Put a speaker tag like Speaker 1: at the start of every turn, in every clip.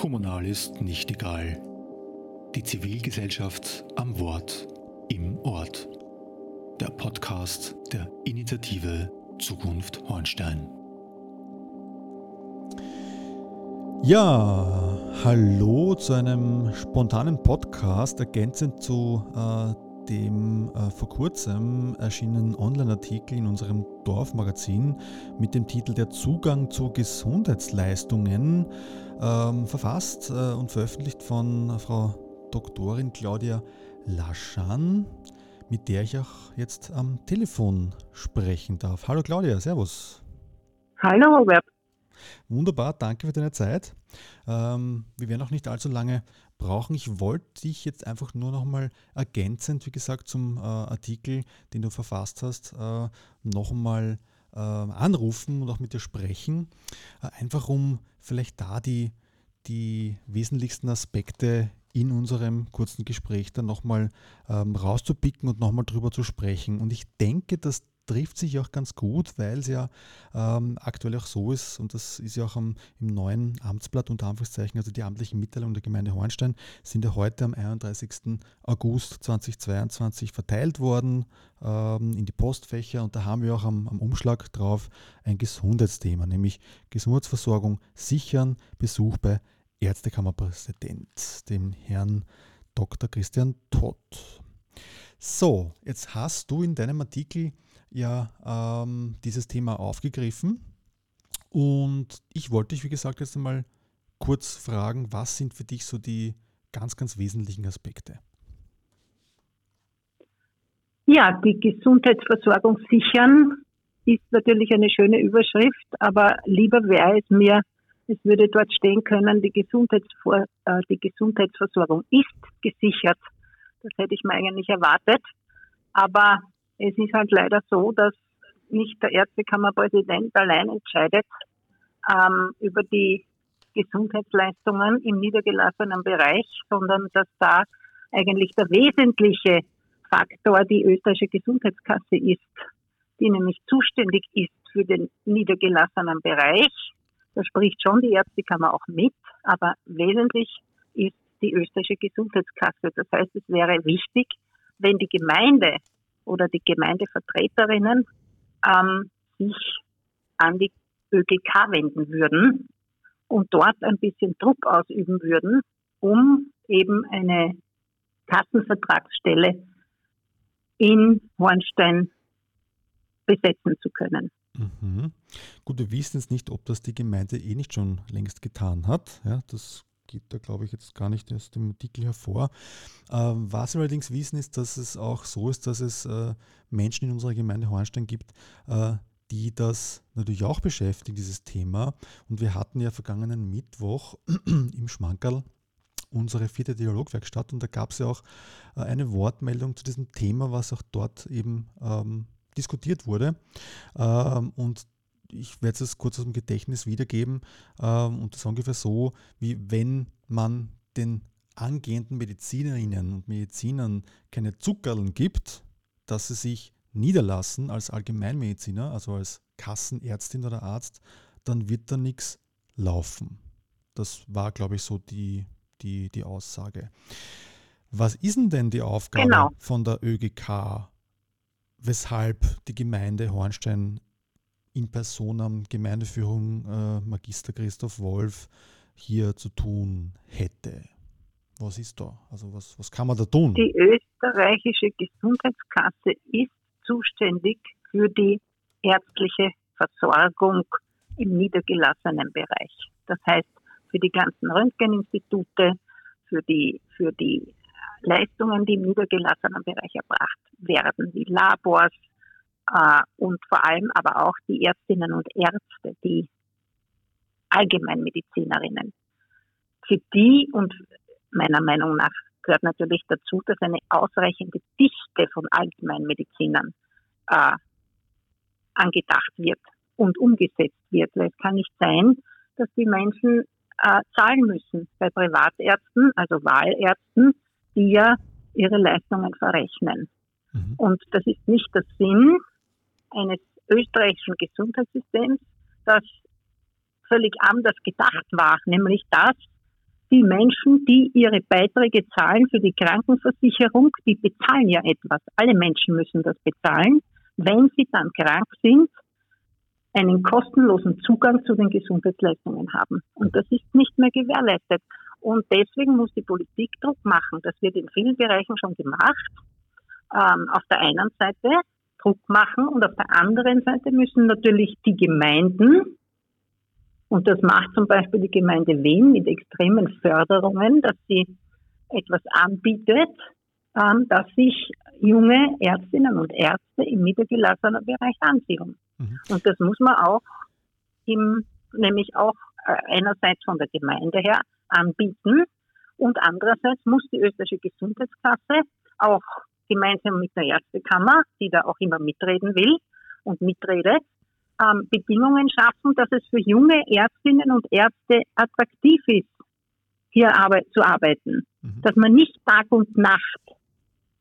Speaker 1: Kommunal ist nicht egal. Die Zivilgesellschaft am Wort im Ort. Der Podcast der Initiative Zukunft Hornstein.
Speaker 2: Ja, hallo zu einem spontanen Podcast ergänzend zu äh, dem äh, vor kurzem erschienenen Online-Artikel in unserem Dorfmagazin mit dem Titel Der Zugang zu Gesundheitsleistungen, ähm, verfasst äh, und veröffentlicht von Frau Doktorin Claudia Laschan, mit der ich auch jetzt am Telefon sprechen darf. Hallo Claudia, Servus.
Speaker 3: Hallo Robert.
Speaker 2: Wunderbar, danke für deine Zeit. Ähm, wir werden auch nicht allzu lange brauchen. Ich wollte dich jetzt einfach nur noch mal ergänzend, wie gesagt, zum äh, Artikel, den du verfasst hast, äh, noch mal äh, anrufen und auch mit dir sprechen. Äh, einfach um vielleicht da die, die wesentlichsten Aspekte in unserem kurzen Gespräch dann nochmal ähm, rauszupicken und nochmal drüber zu sprechen. Und ich denke, dass trifft sich auch ganz gut, weil es ja ähm, aktuell auch so ist, und das ist ja auch am, im neuen Amtsblatt unter Anführungszeichen, also die amtlichen Mitteilungen der Gemeinde Hornstein, sind ja heute am 31. August 2022 verteilt worden ähm, in die Postfächer und da haben wir auch am, am Umschlag drauf ein Gesundheitsthema, nämlich Gesundheitsversorgung sichern, Besuch bei Ärztekammerpräsident, dem Herrn Dr. Christian Todt. So, jetzt hast du in deinem Artikel ja ähm, dieses Thema aufgegriffen. Und ich wollte dich, wie gesagt, jetzt einmal kurz fragen, was sind für dich so die ganz, ganz wesentlichen Aspekte?
Speaker 3: Ja, die Gesundheitsversorgung sichern ist natürlich eine schöne Überschrift, aber lieber wäre es mir, es würde dort stehen können, die, Gesundheitsvor äh, die Gesundheitsversorgung ist gesichert. Das hätte ich mir eigentlich erwartet. Aber es ist halt leider so, dass nicht der Ärztekammerpräsident allein entscheidet ähm, über die Gesundheitsleistungen im niedergelassenen Bereich, sondern dass da eigentlich der wesentliche Faktor die österreichische Gesundheitskasse ist, die nämlich zuständig ist für den niedergelassenen Bereich. Da spricht schon die Ärztekammer auch mit, aber wesentlich ist die österreichische Gesundheitskasse. Das heißt, es wäre wichtig, wenn die Gemeinde oder die Gemeindevertreterinnen ähm, sich an die ÖGK wenden würden und dort ein bisschen Druck ausüben würden, um eben eine Kassenvertragsstelle in Hornstein besetzen zu können.
Speaker 2: Mhm. Gut, wir wissen jetzt nicht, ob das die Gemeinde eh nicht schon längst getan hat. Ja, das geht da, glaube ich, jetzt gar nicht aus dem Artikel hervor. Ähm, was wir allerdings wissen, ist, dass es auch so ist, dass es äh, Menschen in unserer Gemeinde Hornstein gibt, äh, die das natürlich auch beschäftigt, dieses Thema. Und wir hatten ja vergangenen Mittwoch im Schmankerl unsere vierte Dialogwerkstatt und da gab es ja auch äh, eine Wortmeldung zu diesem Thema, was auch dort eben ähm, diskutiert wurde. Ähm, und ich werde es kurz aus dem Gedächtnis wiedergeben ähm, und das ist ungefähr so, wie wenn man den angehenden Medizinerinnen und Medizinern keine Zuckerln gibt, dass sie sich niederlassen als Allgemeinmediziner, also als Kassenärztin oder Arzt, dann wird da nichts laufen. Das war, glaube ich, so die, die, die Aussage. Was ist denn, denn die Aufgabe genau. von der ÖGK, weshalb die Gemeinde Hornstein in Personam Gemeindeführung äh, Magister Christoph Wolf hier zu tun hätte? Was ist da? Also was, was kann man da tun?
Speaker 3: Die österreichische Gesundheitskasse ist zuständig für die ärztliche Versorgung im niedergelassenen Bereich. Das heißt, für die ganzen Röntgeninstitute, für die, für die Leistungen, die im niedergelassenen Bereich erbracht werden, wie Labors, und vor allem aber auch die Ärztinnen und Ärzte, die Allgemeinmedizinerinnen. Für die und meiner Meinung nach gehört natürlich dazu, dass eine ausreichende Dichte von Allgemeinmedizinern äh, angedacht wird und umgesetzt wird. Weil es kann nicht sein, dass die Menschen äh, zahlen müssen bei Privatärzten, also Wahlärzten, die ja ihre Leistungen verrechnen. Mhm. Und das ist nicht der Sinn eines österreichischen Gesundheitssystems, das völlig anders gedacht war, nämlich das, die Menschen, die ihre Beiträge zahlen für die Krankenversicherung, die bezahlen ja etwas. Alle Menschen müssen das bezahlen. Wenn sie dann krank sind, einen kostenlosen Zugang zu den Gesundheitsleistungen haben. Und das ist nicht mehr gewährleistet. Und deswegen muss die Politik Druck machen. Das wird in vielen Bereichen schon gemacht. Ähm, auf der einen Seite Druck machen und auf der anderen Seite müssen natürlich die Gemeinden, und das macht zum Beispiel die Gemeinde Wien mit extremen Förderungen, dass sie etwas anbietet, ähm, dass sich junge Ärztinnen und Ärzte im niedergelassenen Bereich ansiedeln. Mhm. Und das muss man auch im, nämlich auch äh, einerseits von der Gemeinde her anbieten und andererseits muss die österreichische Gesundheitskasse auch gemeinsam mit der Ärztekammer, die da auch immer mitreden will und mitredet, ähm, Bedingungen schaffen, dass es für junge Ärztinnen und Ärzte attraktiv ist, hier arbeit zu arbeiten. Mhm. Dass man nicht Tag und Nacht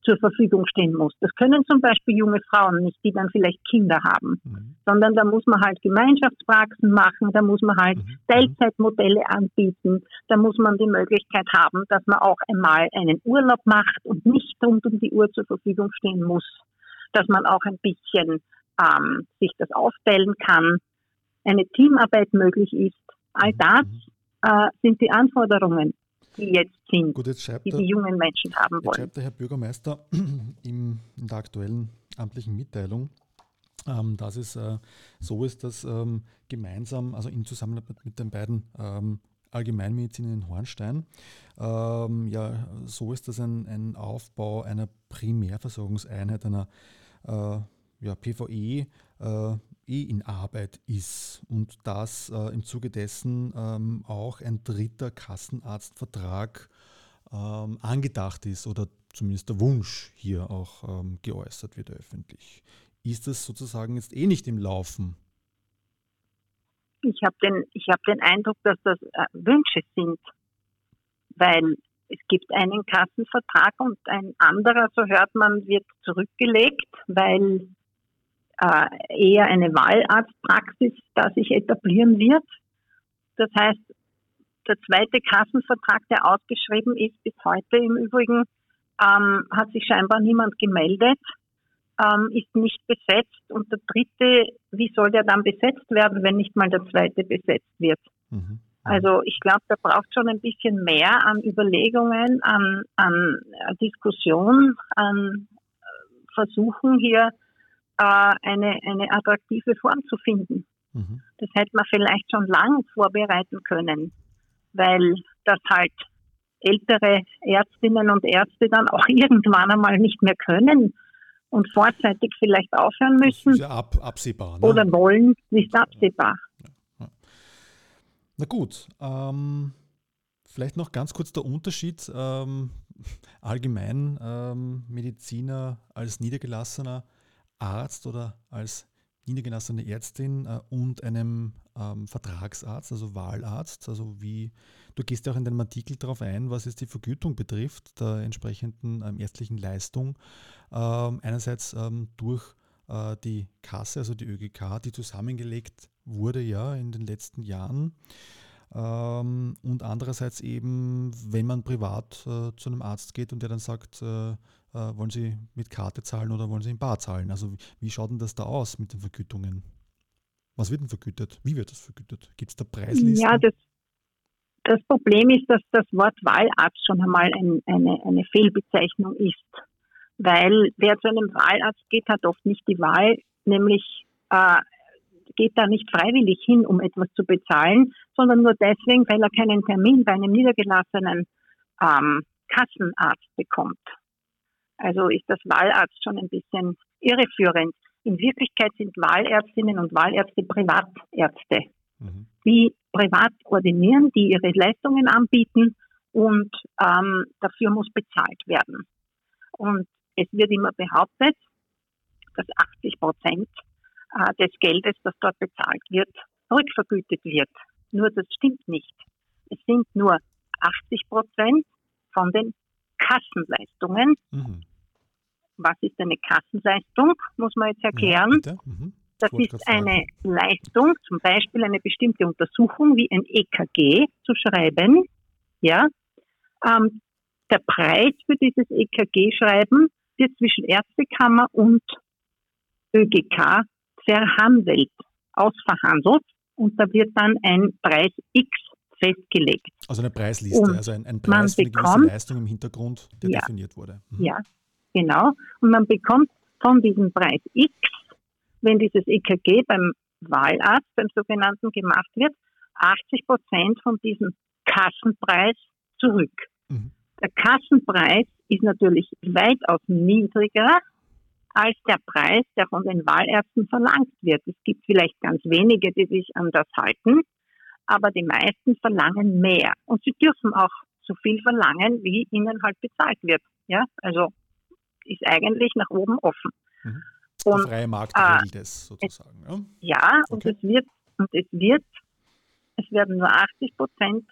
Speaker 3: zur Verfügung stehen muss. Das können zum Beispiel junge Frauen nicht, die dann vielleicht Kinder haben, mhm. sondern da muss man halt Gemeinschaftspraxen machen, da muss man halt mhm. Teilzeitmodelle anbieten, da muss man die Möglichkeit haben, dass man auch einmal einen Urlaub macht und nicht rund um die Uhr zur Verfügung stehen muss, dass man auch ein bisschen ähm, sich das aufteilen kann, eine Teamarbeit möglich ist. All mhm. das äh, sind die Anforderungen die jetzt sind, Gut, jetzt die die jungen Menschen haben wollen. Jetzt
Speaker 2: schreibt der Herr Bürgermeister in der aktuellen amtlichen Mitteilung, ähm, dass es äh, so ist, dass ähm, gemeinsam, also in Zusammenarbeit mit den beiden ähm, Allgemeinmedizin in Hornstein. Ähm, ja, so ist das ein, ein Aufbau einer Primärversorgungseinheit, einer äh, ja, PVE, äh, eh in Arbeit ist und dass äh, im Zuge dessen ähm, auch ein dritter Kassenarztvertrag ähm, angedacht ist oder zumindest der Wunsch hier auch ähm, geäußert wird öffentlich. Ist das sozusagen jetzt eh nicht im Laufen?
Speaker 3: Ich habe den, hab den Eindruck, dass das äh, Wünsche sind, weil es gibt einen Kassenvertrag und ein anderer, so hört man, wird zurückgelegt, weil äh, eher eine Wahlarztpraxis da sich etablieren wird. Das heißt, der zweite Kassenvertrag, der ausgeschrieben ist, bis heute im Übrigen, ähm, hat sich scheinbar niemand gemeldet, ähm, ist nicht besetzt. Und der dritte, wie soll der dann besetzt werden, wenn nicht mal der zweite besetzt wird? Mhm. Also ich glaube, da braucht schon ein bisschen mehr an Überlegungen, an, an Diskussion, an Versuchen hier äh, eine, eine attraktive Form zu finden. Mhm. Das hätte man vielleicht schon lang vorbereiten können, weil das halt ältere Ärztinnen und Ärzte dann auch irgendwann einmal nicht mehr können und vorzeitig vielleicht aufhören müssen. Das
Speaker 2: ist ja ab, absehbar.
Speaker 3: Ne? Oder wollen, ist absehbar. Ja, ja.
Speaker 2: Na gut, ähm, vielleicht noch ganz kurz der Unterschied ähm, allgemein ähm, Mediziner als Niedergelassener Arzt oder als niedergelassene Ärztin äh, und einem ähm, Vertragsarzt, also Wahlarzt, also wie, du gehst ja auch in deinem Artikel darauf ein, was es die Vergütung betrifft, der entsprechenden ähm, ärztlichen Leistung. Ähm, einerseits ähm, durch äh, die Kasse, also die ÖGK, die zusammengelegt wurde ja in den letzten Jahren. Ähm, und andererseits eben, wenn man privat äh, zu einem Arzt geht und der dann sagt, äh, wollen Sie mit Karte zahlen oder wollen Sie in Bar zahlen? Also wie schaut denn das da aus mit den Vergütungen? Was wird denn vergütet? Wie wird das vergütet? Gibt es da Preislisten?
Speaker 3: Ja, das, das Problem ist, dass das Wort Wahlarzt schon einmal ein, eine, eine Fehlbezeichnung ist. Weil wer zu einem Wahlarzt geht, hat oft nicht die Wahl, nämlich äh, geht da nicht freiwillig hin, um etwas zu bezahlen, sondern nur deswegen, weil er keinen Termin bei einem niedergelassenen ähm, Kassenarzt bekommt. Also ist das Wahlarzt schon ein bisschen irreführend. In Wirklichkeit sind Wahlärztinnen und Wahlärzte Privatärzte, mhm. die privat ordinieren, die ihre Leistungen anbieten und ähm, dafür muss bezahlt werden. Und es wird immer behauptet, dass 80 Prozent äh, des Geldes, das dort bezahlt wird, rückvergütet wird. Nur das stimmt nicht. Es sind nur 80 Prozent von den Kassenleistungen. Mhm. Was ist eine Kassenleistung, muss man jetzt erklären. Ja, mhm. Das ist eine Leistung, zum Beispiel eine bestimmte Untersuchung wie ein EKG zu schreiben Ja, ähm, der Preis für dieses EKG-Schreiben wird zwischen Ärztekammer und ÖGK verhandelt, ausverhandelt und da wird dann ein Preis X festgelegt.
Speaker 2: Also eine Preisliste, und also ein, ein Preis für eine gewisse Leistung im Hintergrund, der ja, definiert wurde.
Speaker 3: Mhm. Ja, genau. Und man bekommt von diesem Preis X, wenn dieses EKG beim Wahlarzt, beim sogenannten, gemacht wird, 80 Prozent von diesem Kassenpreis zurück. Mhm. Der Kassenpreis ist natürlich weitaus niedriger als der Preis, der von den Wahlärzten verlangt wird. Es gibt vielleicht ganz wenige, die sich an das halten, aber die meisten verlangen mehr. Und sie dürfen auch so viel verlangen, wie ihnen halt bezahlt wird. Ja, also ist eigentlich nach oben offen.
Speaker 2: Mhm. Und, der freie Markt äh, regelt es sozusagen.
Speaker 3: Ja, ja okay. und es wird, und es wird, es werden nur 80 Prozent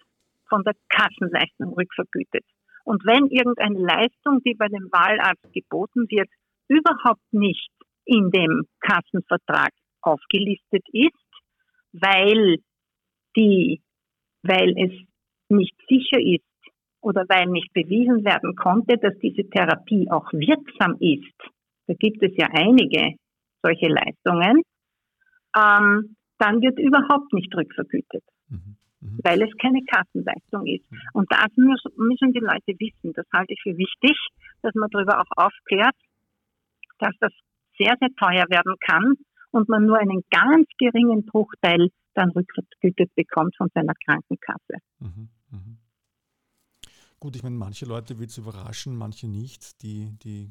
Speaker 3: von der Kassenleistung rückvergütet. Und wenn irgendeine Leistung, die bei dem Wahlarzt geboten wird, überhaupt nicht in dem Kassenvertrag aufgelistet ist, weil die, weil es nicht sicher ist oder weil nicht bewiesen werden konnte, dass diese Therapie auch wirksam ist. Da gibt es ja einige solche Leistungen. Ähm, dann wird überhaupt nicht rückvergütet. Mhm. Mhm. weil es keine Kassenleistung ist. Mhm. Und das müssen die Leute wissen. Das halte ich für wichtig, dass man darüber auch aufklärt, dass das sehr, sehr teuer werden kann und man nur einen ganz geringen Bruchteil dann rückvergütet bekommt von seiner Krankenkasse. Mhm.
Speaker 2: Gut, ich meine, manche Leute wird es überraschen, manche nicht. Die, die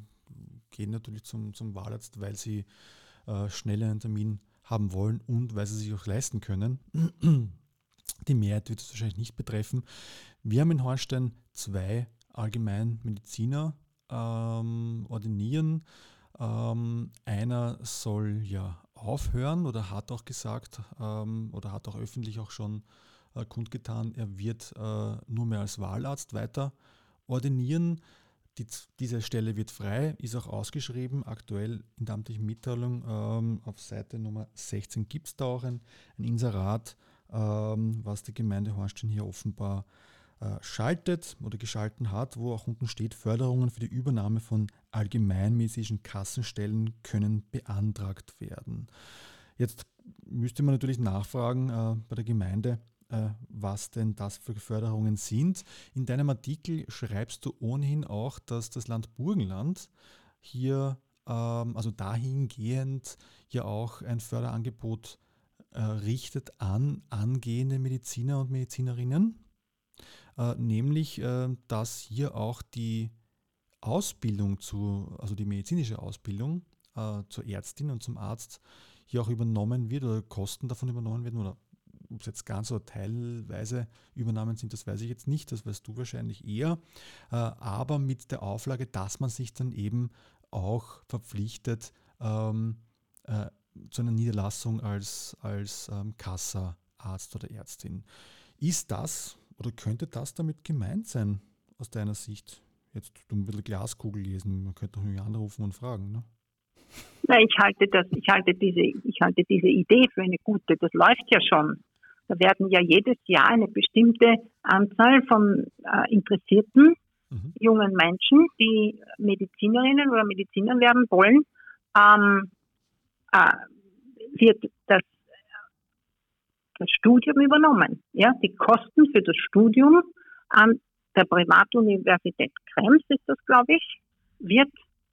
Speaker 2: gehen natürlich zum, zum Wahlarzt, weil sie äh, schnell einen Termin haben wollen und weil sie sich auch leisten können. Die Mehrheit wird es wahrscheinlich nicht betreffen. Wir haben in Hornstein zwei Allgemeinmediziner ähm, ordinieren. Ähm, einer soll ja aufhören oder hat auch gesagt ähm, oder hat auch öffentlich auch schon äh, kundgetan, er wird äh, nur mehr als Wahlarzt weiter ordinieren. Die, diese Stelle wird frei, ist auch ausgeschrieben. Aktuell in der amtlichen Mitteilung ähm, auf Seite Nummer 16 gibt es da auch ein, ein Inserat ähm, was die Gemeinde Hornstein hier offenbar äh, schaltet oder geschalten hat, wo auch unten steht, Förderungen für die Übernahme von allgemeinmedizinischen Kassenstellen können beantragt werden. Jetzt müsste man natürlich nachfragen äh, bei der Gemeinde, äh, was denn das für Förderungen sind. In deinem Artikel schreibst du ohnehin auch, dass das Land Burgenland hier, ähm, also dahingehend, ja auch ein Förderangebot äh, richtet an angehende Mediziner und Medizinerinnen, äh, nämlich äh, dass hier auch die Ausbildung zu, also die medizinische Ausbildung zur Ärztin und zum Arzt hier auch übernommen wird oder Kosten davon übernommen werden oder ob es jetzt ganz oder teilweise Übernahmen sind, das weiß ich jetzt nicht, das weißt du wahrscheinlich eher, aber mit der Auflage, dass man sich dann eben auch verpflichtet, ähm, zu einer Niederlassung als, als ähm, Kassa, Arzt oder Ärztin. Ist das oder könnte das damit gemeint sein, aus deiner Sicht? Jetzt du ein bisschen Glaskugel lesen, man könnte doch irgendwie anrufen und fragen. Ne?
Speaker 3: Na, ich halte das, ich halte diese, ich halte diese Idee für eine gute. Das läuft ja schon. Da werden ja jedes Jahr eine bestimmte Anzahl von äh, interessierten mhm. jungen Menschen, die Medizinerinnen oder Mediziner werden wollen, ähm, äh, wird das, das Studium übernommen. Ja, die Kosten für das Studium an der Privatuniversität Krems ist das, glaube ich, wird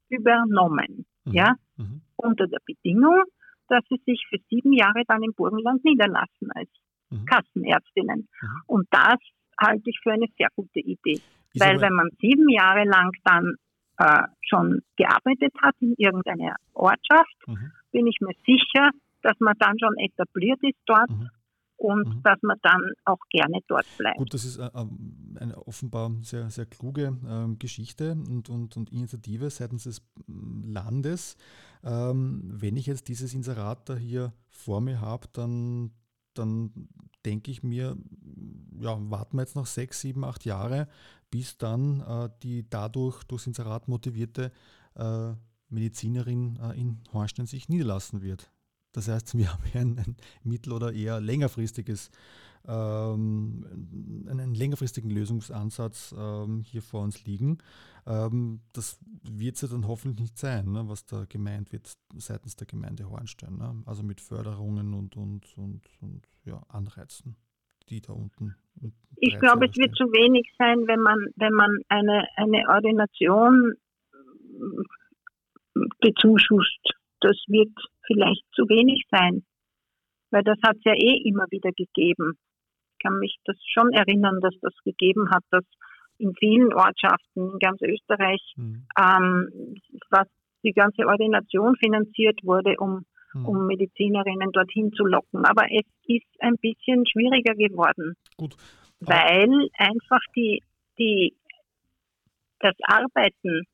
Speaker 3: übernommen. Mhm. Ja, mhm. unter der Bedingung, dass sie sich für sieben Jahre dann im Burgenland niederlassen als mhm. Kassenärztinnen. Mhm. Und das halte ich für eine sehr gute Idee. Ist Weil wenn man sieben Jahre lang dann äh, schon gearbeitet hat in irgendeiner Ortschaft, mhm. bin ich mir sicher, dass man dann schon etabliert ist dort mhm. und mhm. dass man dann auch gerne dort bleibt.
Speaker 2: Gut, das ist äh, ähm, eine offenbar sehr, sehr kluge ähm, Geschichte und, und, und Initiative seitens des mm, Landes. Ähm, wenn ich jetzt dieses Inserat da hier vor mir habe, dann dann denke ich mir, ja, warten wir jetzt noch sechs, sieben, acht Jahre, bis dann äh, die dadurch durchs Inserat motivierte äh, Medizinerin äh, in Hornstein sich niederlassen wird. Das heißt, wir haben hier ein, ein mittel- oder eher längerfristiges ähm, einen längerfristigen Lösungsansatz ähm, hier vor uns liegen. Ähm, das wird es ja dann hoffentlich nicht sein, ne, was da gemeint wird seitens der Gemeinde Hornstein. Ne? Also mit Förderungen und, und, und, und ja, Anreizen, die da unten.
Speaker 3: Ich glaube, es wird zu wenig sein, wenn man, wenn man eine, eine Ordination bezuschusst. Das wird vielleicht zu wenig sein, weil das hat es ja eh immer wieder gegeben. Ich kann mich das schon erinnern, dass das gegeben hat, dass in vielen Ortschaften in ganz Österreich mhm. ähm, was die ganze Ordination finanziert wurde, um, mhm. um Medizinerinnen dorthin zu locken. Aber es ist ein bisschen schwieriger geworden,
Speaker 2: Gut.
Speaker 3: weil einfach die, die, das Arbeiten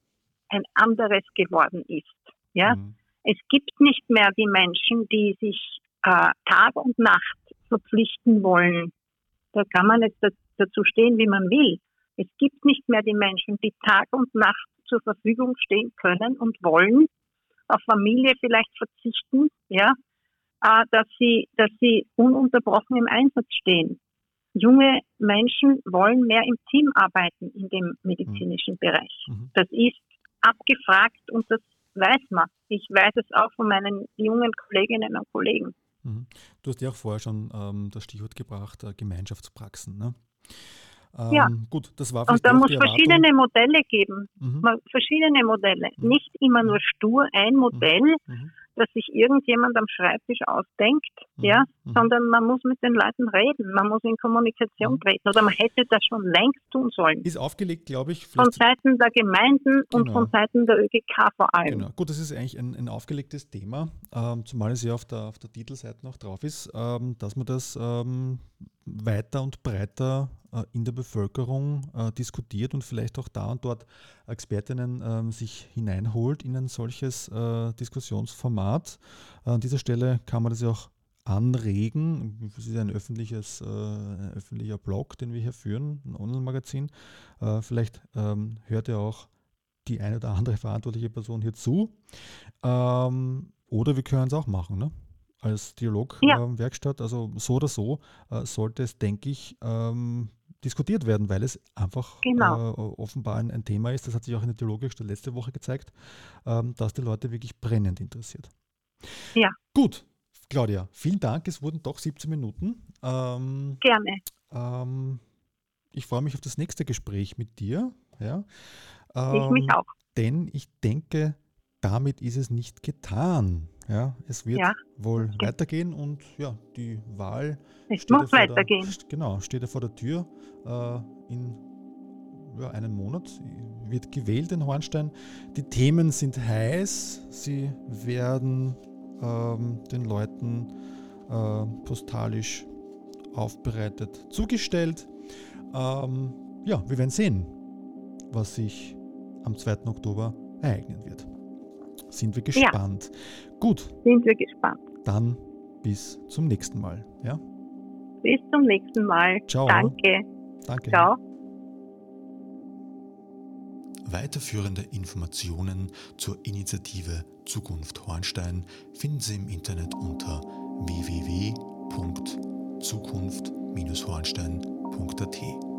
Speaker 3: ein anderes geworden ist. Ja? Mhm. Es gibt nicht mehr die Menschen, die sich äh, Tag und Nacht verpflichten wollen. Da kann man jetzt dazu stehen, wie man will. Es gibt nicht mehr die Menschen, die Tag und Nacht zur Verfügung stehen können und wollen, auf Familie vielleicht verzichten, ja, äh, dass sie, dass sie ununterbrochen im Einsatz stehen. Junge Menschen wollen mehr im Team arbeiten in dem medizinischen mhm. Bereich. Mhm. Das ist abgefragt und das weiß man. Ich weiß es auch von meinen jungen Kolleginnen und Kollegen.
Speaker 2: Mhm. Du hast ja auch vorher schon ähm, das Stichwort gebracht, äh, Gemeinschaftspraxen. Ne?
Speaker 3: Ähm, ja.
Speaker 2: Gut, das war
Speaker 3: Und da muss verschiedene Modelle geben. Mhm. Verschiedene Modelle. Mhm. Nicht immer nur stur ein Modell, mhm. mhm dass sich irgendjemand am Schreibtisch ausdenkt, mhm. ja, mhm. sondern man muss mit den Leuten reden, man muss in Kommunikation mhm. treten oder man hätte das schon längst tun sollen.
Speaker 2: Ist aufgelegt, glaube ich.
Speaker 3: Von Seiten der Gemeinden genau. und von Seiten der ÖGK vor allem.
Speaker 2: Genau. Gut, das ist eigentlich ein, ein aufgelegtes Thema, ähm, zumal es ja auf der, auf der Titelseite noch drauf ist, ähm, dass man das ähm, weiter und breiter äh, in der Bevölkerung äh, diskutiert und vielleicht auch da und dort Expertinnen äh, sich hineinholt in ein solches äh, Diskussionsformat. An dieser Stelle kann man das ja auch anregen. Es ist ein, öffentliches, äh, ein öffentlicher Blog, den wir hier führen, ein Online-Magazin. Äh, vielleicht ähm, hört ja auch die eine oder andere verantwortliche Person hier zu. Ähm, oder wir können es auch machen. Ne? als Dialogwerkstatt. Ja. Ähm, also so oder so äh, sollte es, denke ich, ähm, diskutiert werden, weil es einfach genau. äh, offenbar ein, ein, Thema ist. Das hat sich auch in der Dialogwerkstatt letzte Woche gezeigt, ähm, dass die Leute wirklich brennend interessiert.
Speaker 3: Ja.
Speaker 2: Gut, Claudia, vielen Dank. Es wurden doch 17 Minuten.
Speaker 3: Ähm, Gerne.
Speaker 2: Ähm, ich freue mich auf das nächste Gespräch mit dir. Ja.
Speaker 3: ich mich ähm, auch.
Speaker 2: Denn ich denke, damit ist es nicht getan. Ja, es wird ja. wohl weitergehen und ja, die Wahl
Speaker 3: es muss weitergehen.
Speaker 2: Der, genau, steht ja vor der Tür. Äh, in ja, einem Monat wird gewählt in Hornstein. Die Themen sind heiß. Sie werden ähm, den Leuten äh, postalisch aufbereitet zugestellt. Ähm, ja, wir werden sehen, was sich am 2. Oktober ereignen wird. Sind wir gespannt. Ja. Gut.
Speaker 3: Sind wir gespannt.
Speaker 2: Dann bis zum nächsten Mal. Ja?
Speaker 3: Bis zum nächsten Mal.
Speaker 2: Ciao.
Speaker 3: Danke.
Speaker 2: Danke.
Speaker 3: Ciao.
Speaker 1: Weiterführende Informationen zur Initiative Zukunft Hornstein finden Sie im Internet unter www.zukunft-hornstein.at.